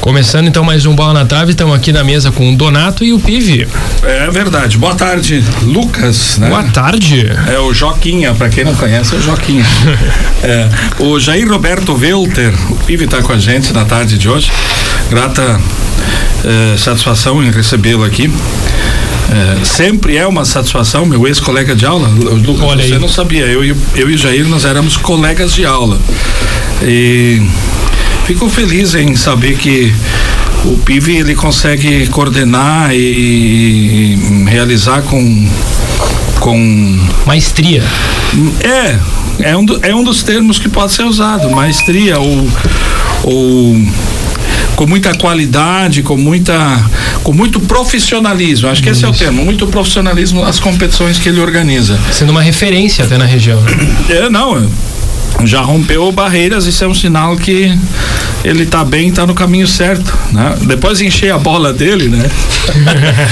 Começando então mais um Bola na Trave, estamos aqui na mesa com o Donato e o Pive. É verdade. Boa tarde, Lucas. Né? Boa tarde. É o Joquinha, para quem não conhece, é o Joquinha. é, o Jair Roberto Welter, o Pive está com a gente na tarde de hoje. Grata é, satisfação em recebê-lo aqui. É, sempre é uma satisfação, meu ex-colega de aula, Lucas, Olha você aí. não sabia, eu, eu e o Jair, nós éramos colegas de aula. E fico feliz em saber que o PIV ele consegue coordenar e, e realizar com com maestria. É, é um, é um dos termos que pode ser usado, maestria ou, ou com muita qualidade, com muita com muito profissionalismo. Acho que esse é o termo, muito profissionalismo nas competições que ele organiza. Sendo uma referência até na região. Né? É, não, já rompeu barreiras, isso é um sinal que ele tá bem, tá no caminho certo, né? Depois de encher a bola dele, né?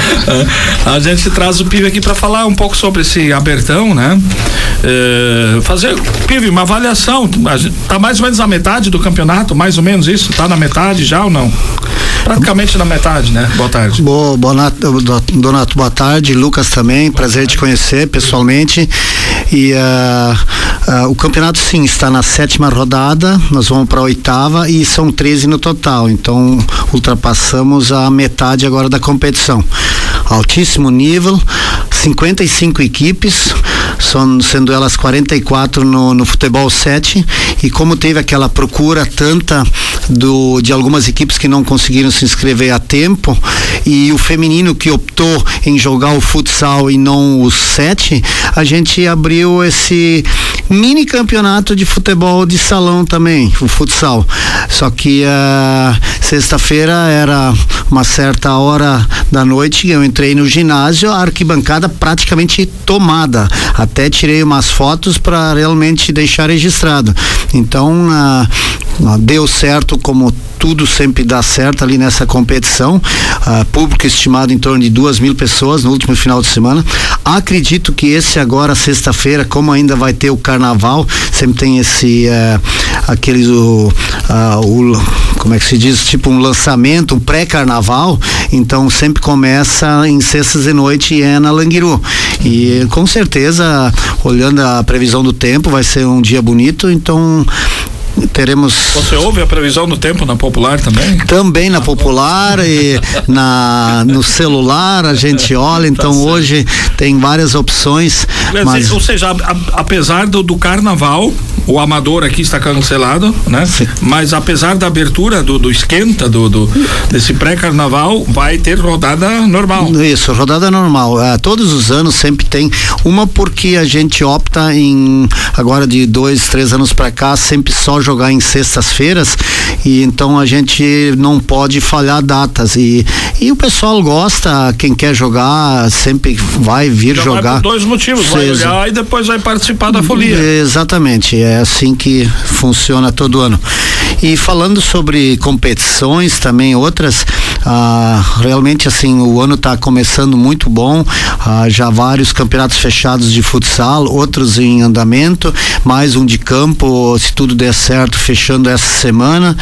a gente traz o Pive aqui para falar um pouco sobre esse abertão, né? É, fazer, Pive, uma avaliação, tá mais ou menos na metade do campeonato, mais ou menos isso, tá na metade já ou não? Praticamente na metade, né? Boa tarde. Boa, boa Donato, boa tarde. Lucas também, prazer te conhecer pessoalmente. E uh, uh, o campeonato sim está na sétima rodada, nós vamos para a oitava e são 13 no total. Então ultrapassamos a metade agora da competição. Altíssimo nível, 55 equipes, sendo elas 44 no, no futebol 7 e como teve aquela procura tanta do, de algumas equipes que não conseguiram se inscrever a tempo e o feminino que optou em jogar o futsal e não o 7, a gente abriu esse mini campeonato de futebol de salão também, o futsal. Só que uh, sexta-feira era uma certa hora da noite, eu entrei no ginásio, a arquibancada praticamente tomada. Até tirei umas fotos para realmente deixar registrado. Então, uh, deu certo como tudo sempre dá certo ali nessa competição. Uh, público estimado em torno de duas mil pessoas no último final de semana. Acredito que esse agora, sexta-feira, como ainda vai ter o carnaval, sempre tem esse uh, aqueles o, uh, o como é que se diz, tipo um lançamento, um pré-carnaval, então sempre começa em sextas e noite e é na Languiru. E com certeza, olhando a previsão do tempo, vai ser um dia bonito, então teremos. Você ouve a previsão do tempo na popular também? Também na popular e na no celular a gente olha. Então tá hoje tem várias opções. Mas... Ou seja, a, apesar do, do carnaval, o amador aqui está cancelado, né? Sim. Mas apesar da abertura do, do esquenta do, do desse pré-carnaval, vai ter rodada normal. Isso, rodada normal. É, todos os anos sempre tem uma porque a gente opta em agora de dois, três anos para cá sempre só jogar em sextas-feiras e então a gente não pode falhar datas e, e o pessoal gosta, quem quer jogar sempre vai vir Já jogar. Vai por dois motivos, vai jogar e depois vai participar da folia. Exatamente, é assim que funciona todo ano. E falando sobre competições também outras, ah, realmente assim o ano está começando muito bom, ah, já vários campeonatos fechados de futsal, outros em andamento, mais um de campo, se tudo der certo? Fechando essa semana.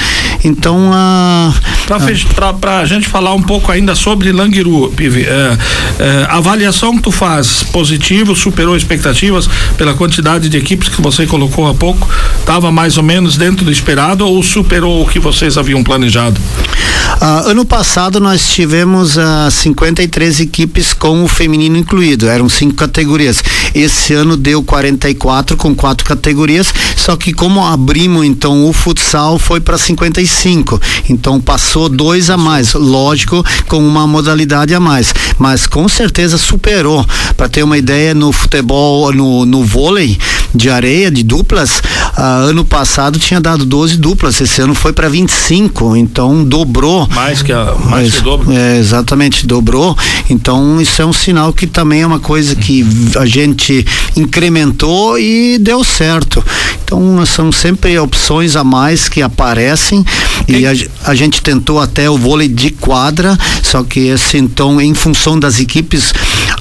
Então, a. Para a gente falar um pouco ainda sobre Languiru, Pive, é, é, avaliação que tu faz, positivo, superou expectativas pela quantidade de equipes que você colocou há pouco? Estava mais ou menos dentro do esperado ou superou o que vocês haviam planejado? Uh, ano passado nós tivemos uh, 53 equipes com o feminino incluído, eram cinco categorias. Esse ano deu 44 com quatro categorias, só que como abrimos então o futsal foi para 55, então passou dois a mais, lógico, com uma modalidade a mais, mas com certeza superou. Para ter uma ideia, no futebol, no, no vôlei, de areia, de duplas, uh, ano passado tinha dado 12 duplas, esse ano foi para 25, então dobrou. Mais que a, mais Mas, que dobro. É, exatamente, dobrou. Então isso é um sinal que também é uma coisa que a gente incrementou e deu certo. Então são sempre opções a mais que aparecem e a, a gente até o vôlei de quadra, só que esse então em função das equipes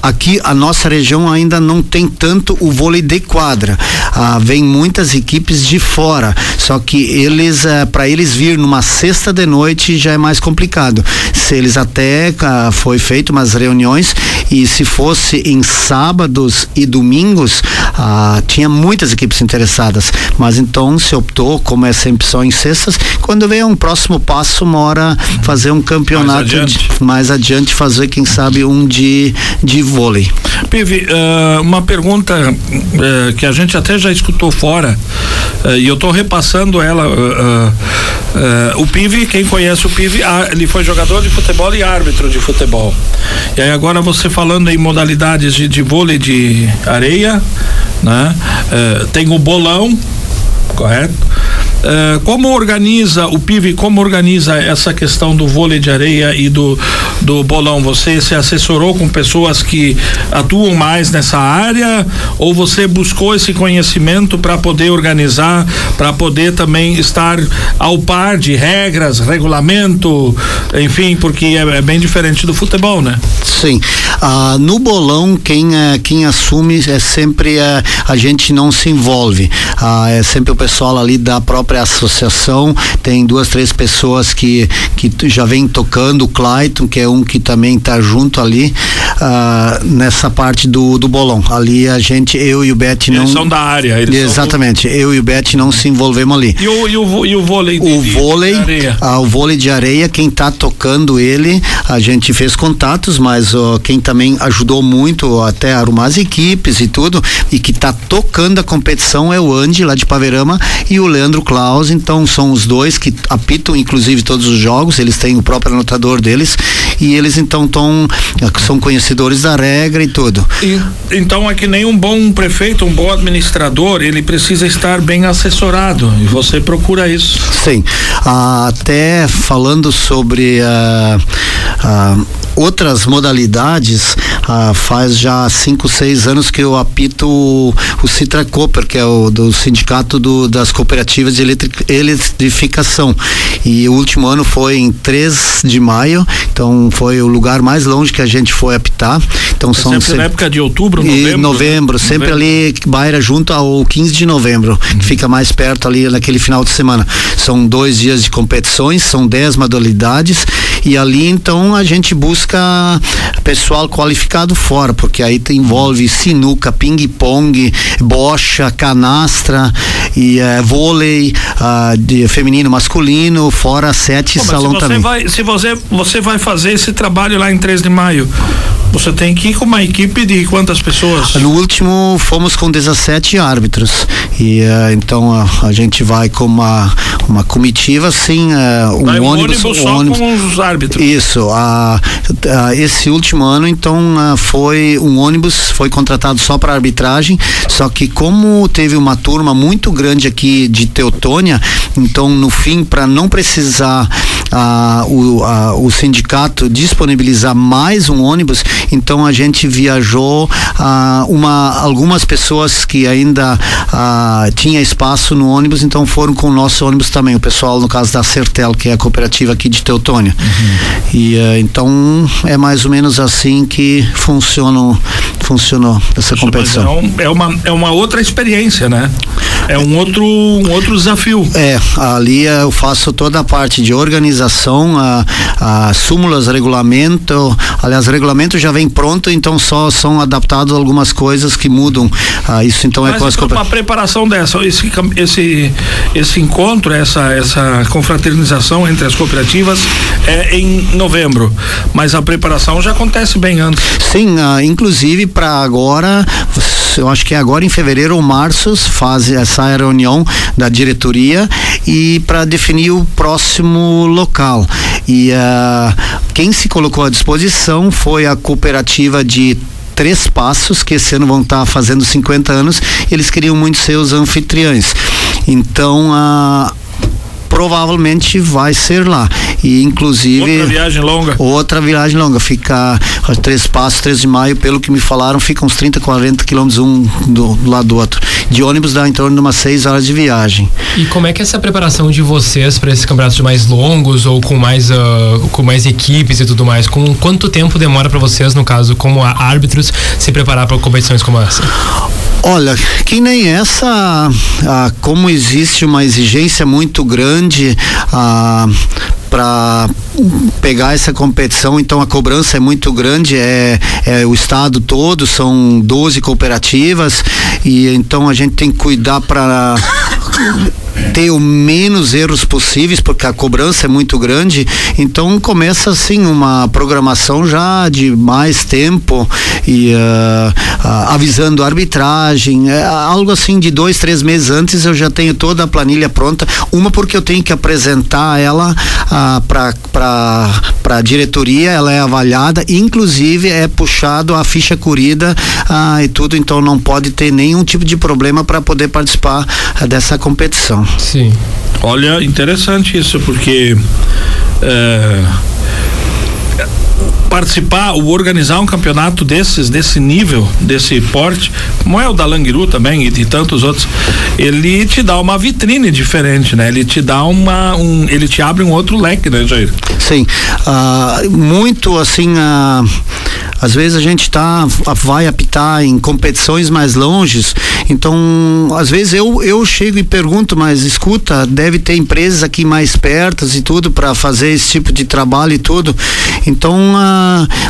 aqui a nossa região ainda não tem tanto o vôlei de quadra. Ah, vem muitas equipes de fora, só que eles eh, para eles vir numa sexta de noite já é mais complicado. Se eles até ah, foi feito umas reuniões e se fosse em sábados e domingos ah, tinha muitas equipes interessadas, mas então se optou como é sempre só em sextas, quando vem um próximo passo mora fazer um campeonato Mais adiante. de- mais adiante fazer quem sabe um de de vôlei. Pive, eh, uma pergunta eh, que a gente até já escutou fora eh, e eu estou repassando ela. eh, o Pive, quem conhece o Pive, ele foi jogador de futebol e árbitro de futebol. E aí agora você falando em modalidades de, de vôlei de areia, né? Tem o bolão, correto? Eh, como organiza o PIV, como organiza essa questão do vôlei de areia e do, do bolão? Você se assessorou com pessoas que atuam mais nessa área ou você buscou esse conhecimento para poder organizar, para poder também estar ao par de regras, regulamento, enfim, porque é, é bem diferente do futebol, né? Sim. Ah, no bolão, quem, eh, quem assume é sempre eh, a gente não se envolve. Ah, é sempre o pessoal ali da própria associação. Tem duas, três pessoas que, que já vem tocando. O Clayton, que é um que também está junto ali ah, nessa parte do, do bolão. Ali a gente, eu e o Beth não. Eles são da área. Eles são Exatamente. Eu e o Beth não se envolvemos ali. E o, e o, e o vôlei de, O vôlei, de areia? ah, o vôlei de areia, quem tá tocando ele, a gente fez contatos, mas ó, quem também ajudou muito até a arrumar as equipes e tudo, e que tá tocando a competição é o Andy lá de Paverama e o Leandro Klaus, então são os dois que apitam inclusive todos os jogos, eles têm o próprio anotador deles. E eles então tão, são conhecedores da regra e tudo. E- Então é que nem um bom prefeito, um bom administrador, ele precisa estar bem assessorado. E você procura isso. Sim, Ah, até falando sobre ah, ah, outras modalidades, ah, faz já cinco, seis anos que eu apito o, o Citra Cooper, que é o do sindicato do- das cooperativas de eletri- eletrificação. E o último ano foi em 3 de maio, então foi o lugar mais longe que a gente foi apitar. Então são Sempre se- na época de outubro, e novembro. novembro, sempre Novembro. ali Baira junto ao 15 de novembro, que fica mais perto ali naquele final de semana. São dois dias de competições, são dez modalidades e ali então a gente busca pessoal qualificado fora, porque aí envolve sinuca, ping-pong, bocha, canastra e eh, vôlei ah, de feminino, masculino, fora sete Pô, salão se você também. vai, se você, você vai fazer esse trabalho lá em 3 de maio, você tem que ir com uma equipe de quantas pessoas? No último fomos com 17 árbitros e eh, então a, a gente vai com uma uma comitiva assim eh, um Vai um ônibus, ônibus só ônibus com os árbitros. isso a, a- esse último ano então ah, foi um ônibus foi contratado só para arbitragem só que como teve uma turma muito grande aqui de Teutônia então no fim para não precisar ah, o, o sindicato disponibilizar mais um ônibus então a gente viajou ah, uma algumas pessoas que ainda ah, tinha espaço no ônibus então foram com o nosso ônibus também o pessoal no caso da Sertel que é a cooperativa aqui de Teutônia e eh, então é mais ou menos assim que funcionou funcionou essa Mas competição É, um- é uma, é uma outra experiência, né? É um outro, um outro desafio. É, ali eh, eu faço toda a parte de organização, a, a súmulas, regulamento. Aliás, regulamento já vem pronto, então só são adaptados algumas coisas que mudam. Ah, isso então é Mas com as então, cooper- uma preparação dessa, esse, esse, esse encontro, essa, essa confraternização entre as cooperativas é em novembro, mas a preparação já acontece bem antes. Sim, ah, inclusive para agora, eu acho que é agora em fevereiro ou março faz essa reunião da diretoria e para definir o próximo local. E ah, quem se colocou à disposição foi a cooperativa de Três Passos, que esse ano vão estar tá fazendo 50 anos, eles queriam muito ser os anfitriões. Então, a provavelmente vai ser lá. E inclusive. Outra viagem longa. Outra viagem longa. Fica três passos, 3 de maio, pelo que me falaram, fica uns 30, 40 quilômetros um do, do lado do outro. De ônibus dá em torno de umas 6 horas de viagem. E como é que é essa preparação de vocês para esses campeonatos mais longos ou com mais, uh, com mais equipes e tudo mais? Com quanto tempo demora para vocês, no caso, como árbitros, se preparar para competições como essa? Olha, que nem essa, ah, como existe uma exigência muito grande ah, para pegar essa competição, então a cobrança é muito grande, é, é, o estado todo, são 12 cooperativas e então a gente tem que cuidar para ter o menos erros possíveis, porque a cobrança é muito grande. Então começa assim uma programação já de mais tempo e uh, uh, avisando a arbitragem, é, algo assim de dois, três meses antes eu já tenho toda a planilha pronta. Uma porque eu tenho que apresentar ela uh, para para a diretoria, ela é avaliada, inclusive é puxado a ficha corrida uh, e tudo, então não pode ter nenhum tipo de problema para poder participar uh, dessa competição. Sim. Olha, interessante isso, porque é, participar, ou organizar um campeonato desses, desse nível, desse porte, como é o da Langiru também e de tantos outros, ele te dá uma vitrine diferente, né? Ele te dá uma, um, ele te abre um outro leque, né, Jair? Sim, uh, muito assim, uh, às vezes a gente tá, vai apitar em competições mais longes, então às vezes eu, eu chego e pergunto, mas escuta, deve ter empresas aqui mais perto e tudo para fazer esse tipo de trabalho e tudo. Então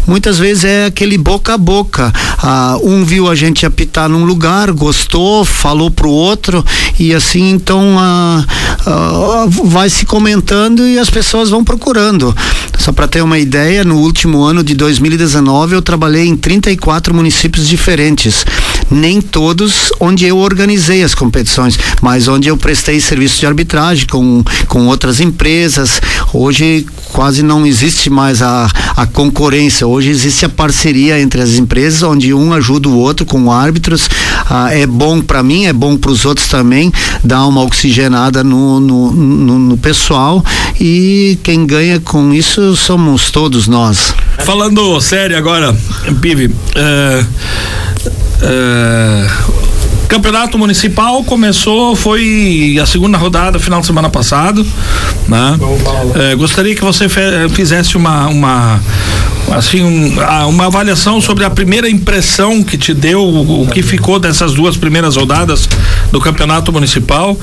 muitas vezes é aquele boca a boca. Uh, um viu a gente apitar num lugar, gostou, falou pro outro e assim então uh, vai se comentando e as pessoas vão procurando. Só para ter uma ideia, no último ano de 2019 eu trabalhei em 34 municípios diferentes. Nem todos onde eu organizei as competições, mas onde eu prestei serviço de arbitragem com, com outras empresas. Hoje quase não existe mais a, a concorrência, hoje existe a parceria entre as empresas, onde um ajuda o outro com árbitros. Ah, é bom para mim, é bom para os outros também, dá uma oxigenada no, no, no, no pessoal e quem ganha com isso somos todos nós. Falando sério agora, Pive, é, é, Campeonato Municipal começou, foi a segunda rodada, final de semana passado. Né? É, gostaria que você fizesse uma, uma assim um, uma avaliação sobre a primeira impressão que te deu, o, o, que ficou dessas duas primeiras rodadas do Campeonato Municipal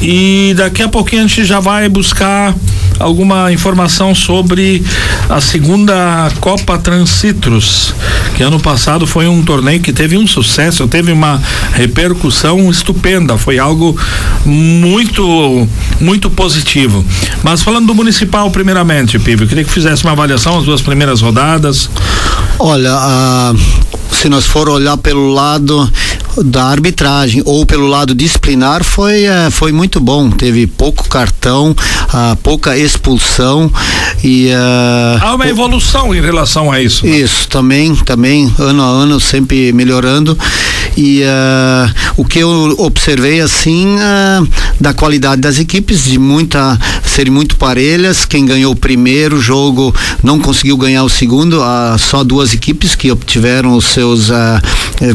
e daqui a pouquinho a gente já vai buscar alguma informação sobre a segunda Copa Transcitrus, que ano passado foi um torneio que teve um sucesso, teve uma repercussão estupenda, foi algo muito muito positivo. Mas falando do municipal primeiramente, Pibe, eu queria que fizesse uma avaliação as duas primeiras rodadas. Olha, uh, se nós for olhar pelo lado da arbitragem ou pelo lado disciplinar foi é, foi muito bom. Teve pouco cartão uh, pouca expulsão e uh, há uma evolução em relação a isso né? isso também também ano a ano sempre melhorando. E uh, o que eu observei assim da qualidade das equipes de muita serem muito parelhas quem ganhou o primeiro jogo não conseguiu ganhar o segundo só duas equipes que obtiveram os seus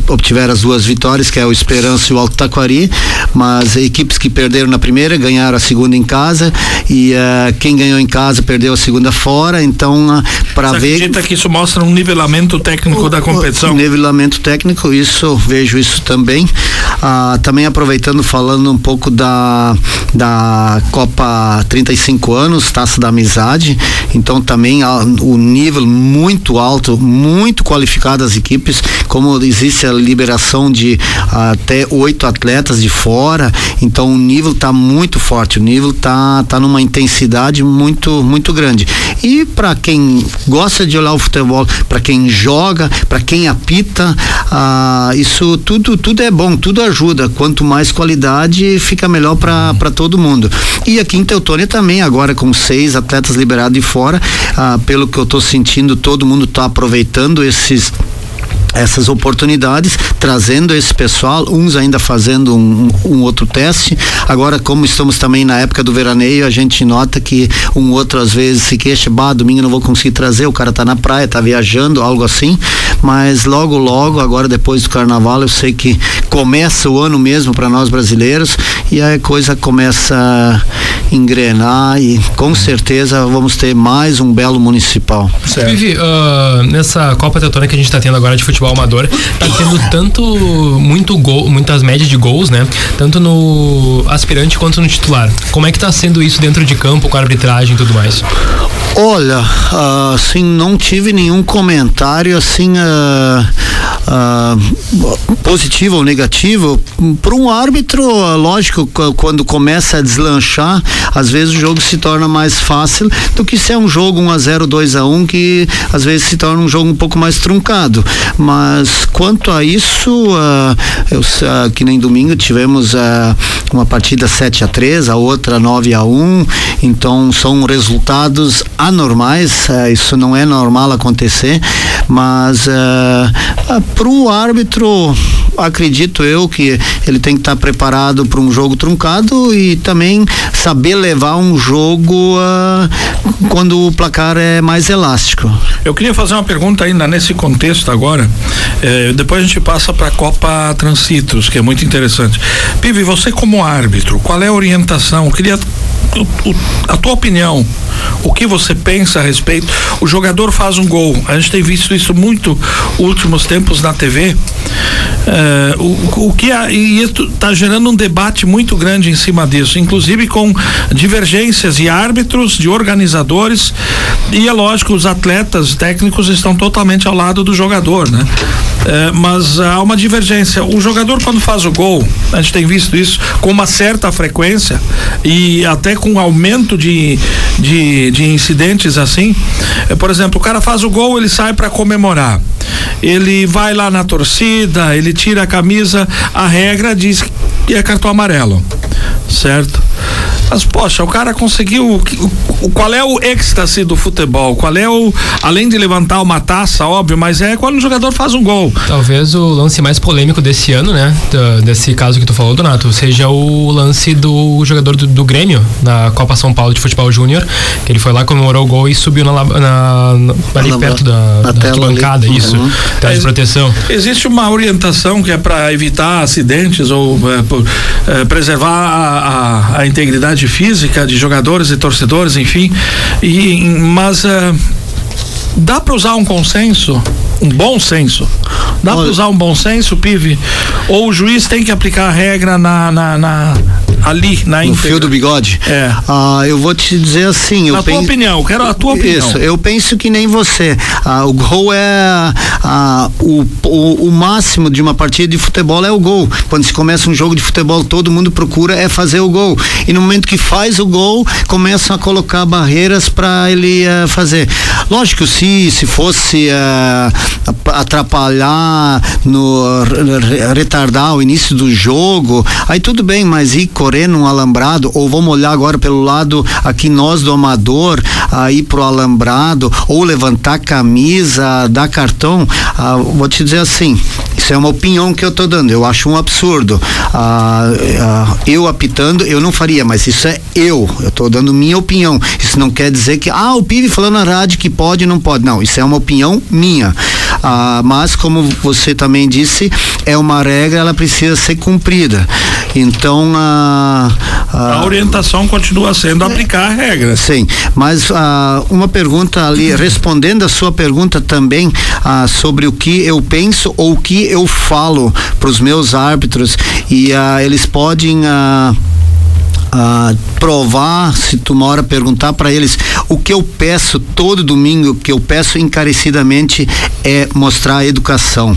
obtiveram as duas vitórias vitórias, que é o Esperança e o Alto Taquari, mas equipes que perderam na primeira ganharam a segunda em casa e uh, quem ganhou em casa perdeu a segunda fora, então uh, para ver acredita que isso mostra um nivelamento técnico o, da competição? O nivelamento técnico, isso vejo isso também. Uh, também aproveitando falando um pouco da da Copa 35 anos, Taça da Amizade, então também o nível muito alto, muito qualificado as equipes, como existe a liberação de até oito atletas de fora, então o nível está muito forte, o nível está tá numa intensidade muito muito grande. E para quem gosta de olhar o futebol, para quem joga, para quem apita, ah, isso tudo tudo é bom, tudo ajuda. Quanto mais qualidade, fica melhor para todo mundo. E aqui em Teutônia também, agora com seis atletas liberados de fora, ah, pelo que eu estou sentindo, todo mundo está aproveitando esses essas oportunidades, trazendo esse pessoal, uns ainda fazendo um, um, outro teste. Agora, como estamos também na época do veraneio, a gente nota que um outro às vezes se queixa, bah, domingo não vou conseguir trazer, o cara tá na praia, tá viajando, algo assim. Mas logo, logo, agora depois do carnaval, eu sei que começa o ano mesmo para nós brasileiros e a coisa começa engrenar e com certeza vamos ter mais um belo municipal. Vivi, uh, nessa Copa Teutônia que a gente está tendo agora de futebol amador, tá tendo tanto, muito gol, muitas médias de gols, né? Tanto no aspirante quanto no titular. Como é que tá sendo isso dentro de campo, com a arbitragem e tudo mais? Olha, assim, não tive nenhum comentário assim uh, uh, positivo ou negativo. Para um árbitro, lógico, quando começa a deslanchar, às vezes o jogo se torna mais fácil do que se é um jogo 1 a 0 2 a 1 que às vezes se torna um jogo um pouco mais truncado. Mas quanto a isso, uh, eu, que nem domingo tivemos uma partida 7 a 3 a outra 9 a 1 então são resultados anormais, uh, isso não é normal acontecer, mas uh, uh, para o árbitro, acredito eu que ele tem que estar preparado para um jogo truncado e também saber levar um jogo quando o placar é mais elástico. Eu queria fazer uma pergunta ainda nesse contexto agora. Eh, depois a gente passa para a Copa Transitos, que é muito interessante. Pive, você como árbitro, qual é a orientação? Eu queria a tua opinião, o que você pensa a respeito? O jogador faz um gol, a gente tem visto isso muito últimos tempos na TV. É, o, o que e está gerando um debate muito grande em cima disso, inclusive com divergências de árbitros, de organizadores e é lógico os atletas técnicos estão totalmente ao lado do jogador, né? É, mas há uma divergência. O jogador quando faz o gol, a gente tem visto isso com uma certa frequência e até com aumento de, de, de incidentes assim. É, por exemplo, o cara faz o gol, ele sai para comemorar. Ele vai lá na torcida, ele tira a camisa, a regra diz que é cartão amarelo, certo? Mas, poxa, o cara conseguiu. O, qual é o êxtase do futebol? Qual é o. Além de levantar uma taça, óbvio, mas é quando o jogador faz um gol. Talvez o lance mais polêmico desse ano, né? desse caso que tu falou, Donato, seja o lance do jogador do, do Grêmio, na Copa São Paulo de Futebol Júnior, que ele foi lá, comemorou o gol e subiu na, na, na ali perto da, da bancada, isso. Uhum. Tela de proteção. Existe uma orientação que é para evitar acidentes ou é, por, é, preservar a, a, a integridade atividade física de jogadores e torcedores, enfim. E, mas uh, dá para usar um consenso, um bom senso. Dá para usar um bom senso, Pive? Ou o juiz tem que aplicar a regra na, na, na ali na No fio do bigode? É. Ah, eu vou te dizer assim. Na tua opinião, quero a tua opinião. Isso, eu penso que nem você. Ah, o gol é. Ah, o, o, o, máximo de uma partida de futebol é o gol. Quando se começa um jogo de futebol, todo mundo procura é fazer o gol. E no momento que faz o gol, começam a colocar barreiras para ele uh, fazer. Lógico, se, se fosse uh, atrapalhar, no, retardar o início do jogo, aí tudo bem, mas e correr num alambrado, ou vamos olhar agora pelo lado aqui nós do amador, aí pro alambrado, ou levantar camisa, dar cartão, ah, vou te dizer assim, isso é uma opinião que eu tô dando, eu acho um absurdo. Ah, ah, eu apitando, eu não faria, mas isso é eu, eu tô dando minha opinião. Isso não quer dizer que, ah, o Pive falando na rádio que pode não pode. Não, isso é uma opinião minha. Ah, mas, como você também disse, é uma regra, ela precisa ser cumprida. Então, a, a, a orientação continua sendo aplicar a regra. Sim, mas ah, uma pergunta ali, respondendo a sua pergunta também ah, sobre o que eu penso ou o que eu falo para os meus árbitros e ah, eles podem uh, provar, se tu uma hora perguntar para eles, o que eu peço todo domingo, que eu peço encarecidamente é mostrar a educação.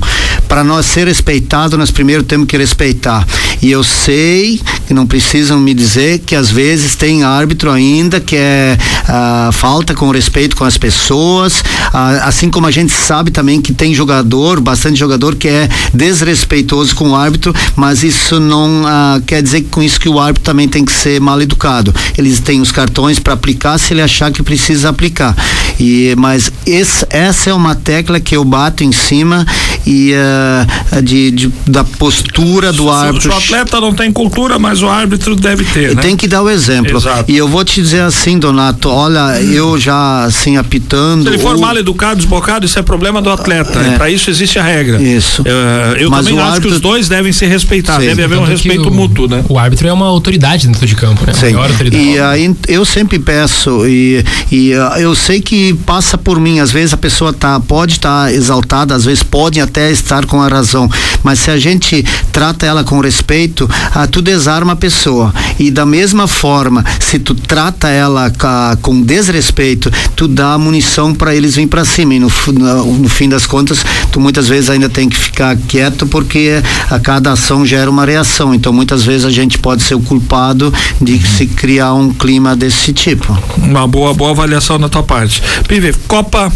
Para nós ser respeitado, nós primeiro temos que respeitar. E eu sei que não precisam me dizer que às vezes tem árbitro ainda que é uh, falta com respeito com as pessoas, uh, assim como a gente sabe também que tem jogador, bastante jogador que é desrespeitoso com o árbitro, mas isso não uh, quer dizer que com isso que o árbitro também tem que ser mal educado. Eles têm os cartões para aplicar se ele achar que precisa aplicar. E mas esse, essa é uma tecla que eu bato em cima e uh, de, de, da postura do árbitro. O atleta não tem cultura, mas o árbitro deve ter. Né? Tem que dar o exemplo. Exato. E eu vou te dizer assim, Donato, olha, eu já assim apitando. Se ele for ou... mal educado, desbocado, isso é problema do atleta. É. Para isso existe a regra. Isso. Uh, eu mas também acho árbitro... que os dois devem ser respeitados. Sim. Deve haver um respeito o, mútuo, né? O árbitro é uma autoridade dentro de campo, né? Sim. Maior autoridade. E aí eu sempre peço e, e uh, eu sei que passa por mim. Às vezes a pessoa tá pode estar tá exaltada, às vezes pode até estar com a razão, mas se a gente trata ela com respeito, uh, tu desarma a pessoa. E da mesma forma, se tu trata ela com desrespeito, tu dá munição para eles vir para cima. E no, no, no fim das contas, tu muitas vezes ainda tem que ficar quieto porque a cada ação gera uma reação. Então muitas vezes a gente pode ser o culpado de se criar um clima desse tipo. Uma boa boa avaliação na tua parte. Pive, Copa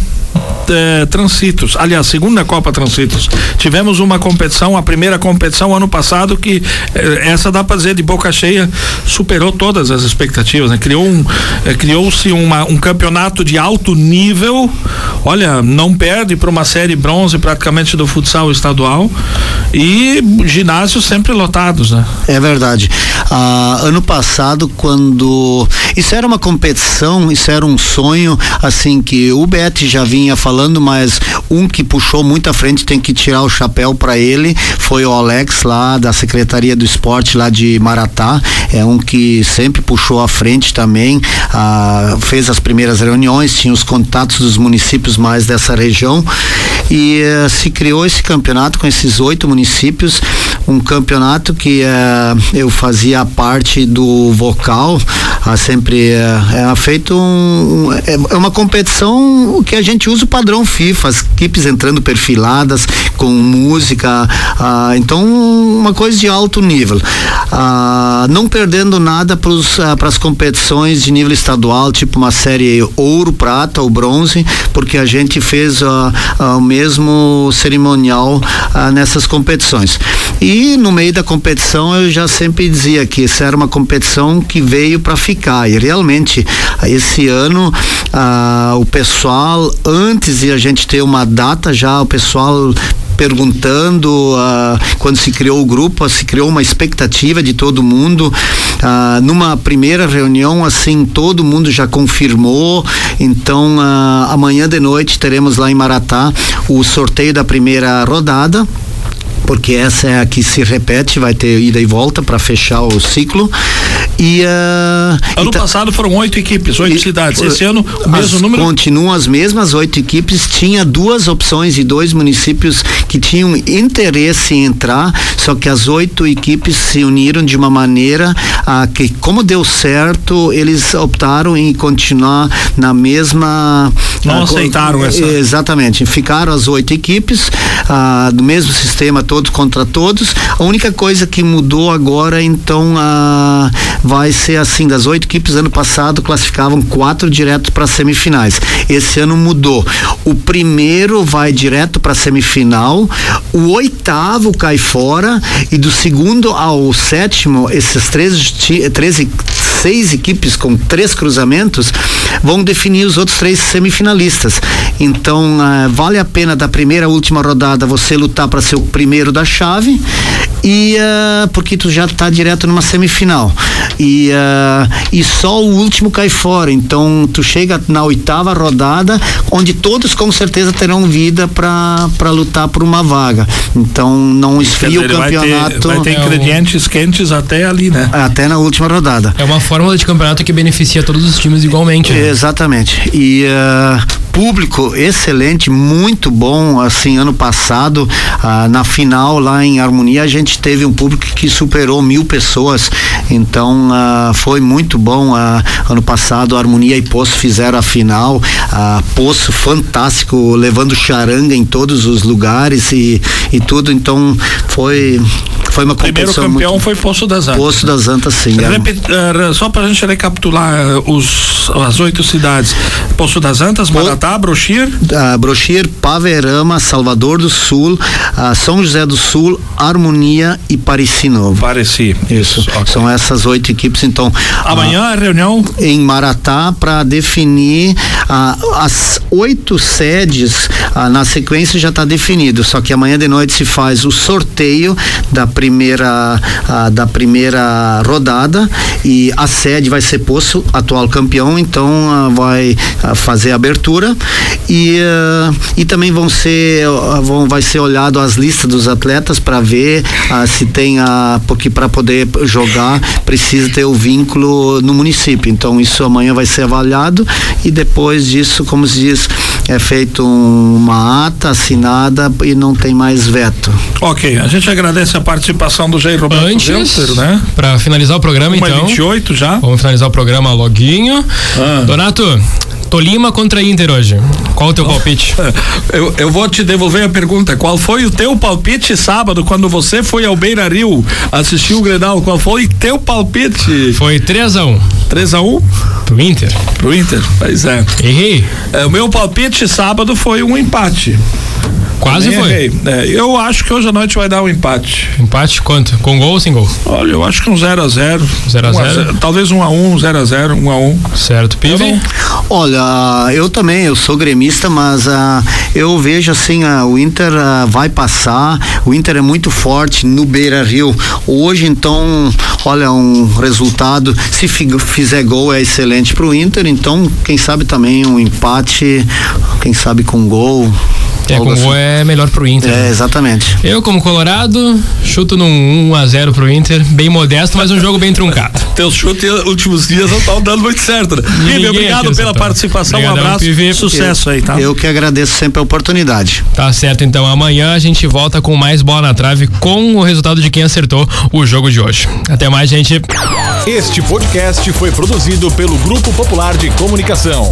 é, Transitos, aliás, segunda Copa Transitos. Tivemos uma competição, a primeira competição ano passado que é, essa dá para dizer de boca cheia superou todas as expectativas, né? Criou um, é, criou-se um campeonato de alto nível. Olha, não perde para uma série bronze praticamente do futsal estadual e ginásios sempre lotados, né? É verdade. Ah, ano passado, quando isso era uma competição, isso era um sonho, assim que o Bet já vinha falando, mas um que puxou muito à frente tem que tirar o chapéu para ele foi o Alex lá da Secretaria do Esporte lá de Maratá, é um que sempre puxou à frente também, ah, fez as primeiras reuniões, tinha os contatos dos municípios mais dessa região e eh, se criou esse campeonato com esses oito municípios, um campeonato que eh, eu fazia parte do vocal, sempre é, é feito um, é, é, uma competição que a gente usa o padrão FIFA, as equipes entrando perfiladas com música, ah, então uma coisa de alto nível, ah, não perdendo nada para ah, as competições de nível estadual, tipo uma série ouro, prata ou bronze, porque a gente fez ah, ah, o mesmo cerimonial nessas competições. E no meio da competição eu já sempre dizia que essa era uma competição que veio para ficar e realmente esse ano ah, o pessoal antes de a gente ter uma data já o pessoal perguntando uh, quando se criou o grupo, se criou uma expectativa de todo mundo. Uh, numa primeira reunião, assim, todo mundo já confirmou. Então, uh, amanhã de noite teremos lá em Maratá o sorteio da primeira rodada porque essa é a que se repete, vai ter ida e volta para fechar o ciclo. E uh, ano passado foram oito equipes, oito cidades. Esse ano o mesmo número. Continuam as mesmas oito equipes. Tinha duas opções e dois municípios que tinham interesse em entrar, só que as oito equipes se uniram de uma maneira a que, como deu certo, eles optaram em continuar na mesma. Não aceitaram essa. Exatamente. Ficaram as oito equipes ah, do mesmo sistema todo todos contra todos. A única coisa que mudou agora, então, a, vai ser assim: das oito equipes ano passado classificavam quatro direto para semifinais. Esse ano mudou. O primeiro vai direto para semifinal, o oitavo cai fora e do segundo ao sétimo, esses três, 13 seis equipes com três cruzamentos vão definir os outros três semifinalistas. Então, uh, vale a pena da primeira última rodada você lutar para ser o primeiro da chave e uh, porque tu já está direto numa semifinal. E uh, e só o último cai fora. Então tu chega na oitava rodada onde todos com certeza terão vida para para lutar por uma vaga. Então não esfria dizer, o campeonato vai ter, vai ter ingredientes quentes até ali né? Até na última rodada. É uma fórmula de campeonato que beneficia todos os times igualmente né? exatamente. E uh, público excelente, muito bom. Assim, ano passado, ah, na final lá em Harmonia, a gente teve um público que superou mil pessoas. Então, ah, foi muito bom. Ah, ano passado, Harmonia e Poço fizeram a final. Ah, Poço fantástico, levando charanga em todos os lugares e, e tudo. Então, foi foi uma Primeiro campeão muito... foi Poço das Antas. Poço das Antas, sim. É. Repet, uh, só para a gente recapitular uh, os, as oito cidades: Poço das Antas, Maratá, Brochir. Uh, Brochir, Paverama, Salvador do Sul, uh, São José do Sul, Harmonia e Pareci Novo. Pareci. Isso. Okay. São essas oito equipes, então. Amanhã a reunião? Em Maratá para definir as oito sedes na sequência já está definido. Só que amanhã de noite se faz o sorteio da primeira da primeira rodada e a sede vai ser Poço, atual campeão, então vai fazer a abertura e, e também vão ser vão, vai ser olhado as listas dos atletas para ver se tem a porque para poder jogar precisa ter o vínculo no município. Então isso amanhã vai ser avaliado e depois disso, como se diz, é feito uma ata assinada e não tem mais veto. Ok, a gente agradece a participação do Jair Roberto Antes, Welter, né? Para finalizar o programa, Uma então. 28 já. Vamos finalizar o programa loguinho. Ah. Donato, Tolima contra Inter hoje. Qual o teu palpite? Eu, eu vou te devolver a pergunta. Qual foi o teu palpite sábado quando você foi ao Beira Rio assistir o Grenal? Qual foi teu palpite? Foi 3 a 1 3 a 1 Pro Inter. Pro Inter, pois é. Errei. É, o meu palpite sábado foi um empate. Quase foi. É, eu acho que hoje à noite vai dar um empate. Empate quanto? Com gol ou sem gol? Olha, eu acho que um 0 a 0 0 a 0 Talvez um a 1 0 a 0 1 a 1 Certo, Pive? Olha, eu também, eu sou gremista, mas uh, eu vejo assim, uh, o Inter uh, vai passar, o Inter é muito forte no Beira Rio. Hoje, então, olha, um resultado, se fizer gol é excelente para o Inter, então, quem sabe também um empate, quem sabe com gol. É, com assim. gol é melhor pro Inter. É, né? exatamente. Eu, como Colorado, chuto num 1x0 pro Inter, bem modesto, mas um jogo bem truncado. Teus chutes últimos dias não estão dando muito certo, né? Pive, obrigado pela participação, Obrigadão, um abraço, Pive. sucesso eu, aí, tá? Eu que agradeço sempre a oportunidade. Tá certo, então amanhã a gente volta com mais bola na trave com o resultado de quem acertou o jogo de hoje. Até mais, gente. Este podcast foi produzido pelo Grupo Popular de Comunicação.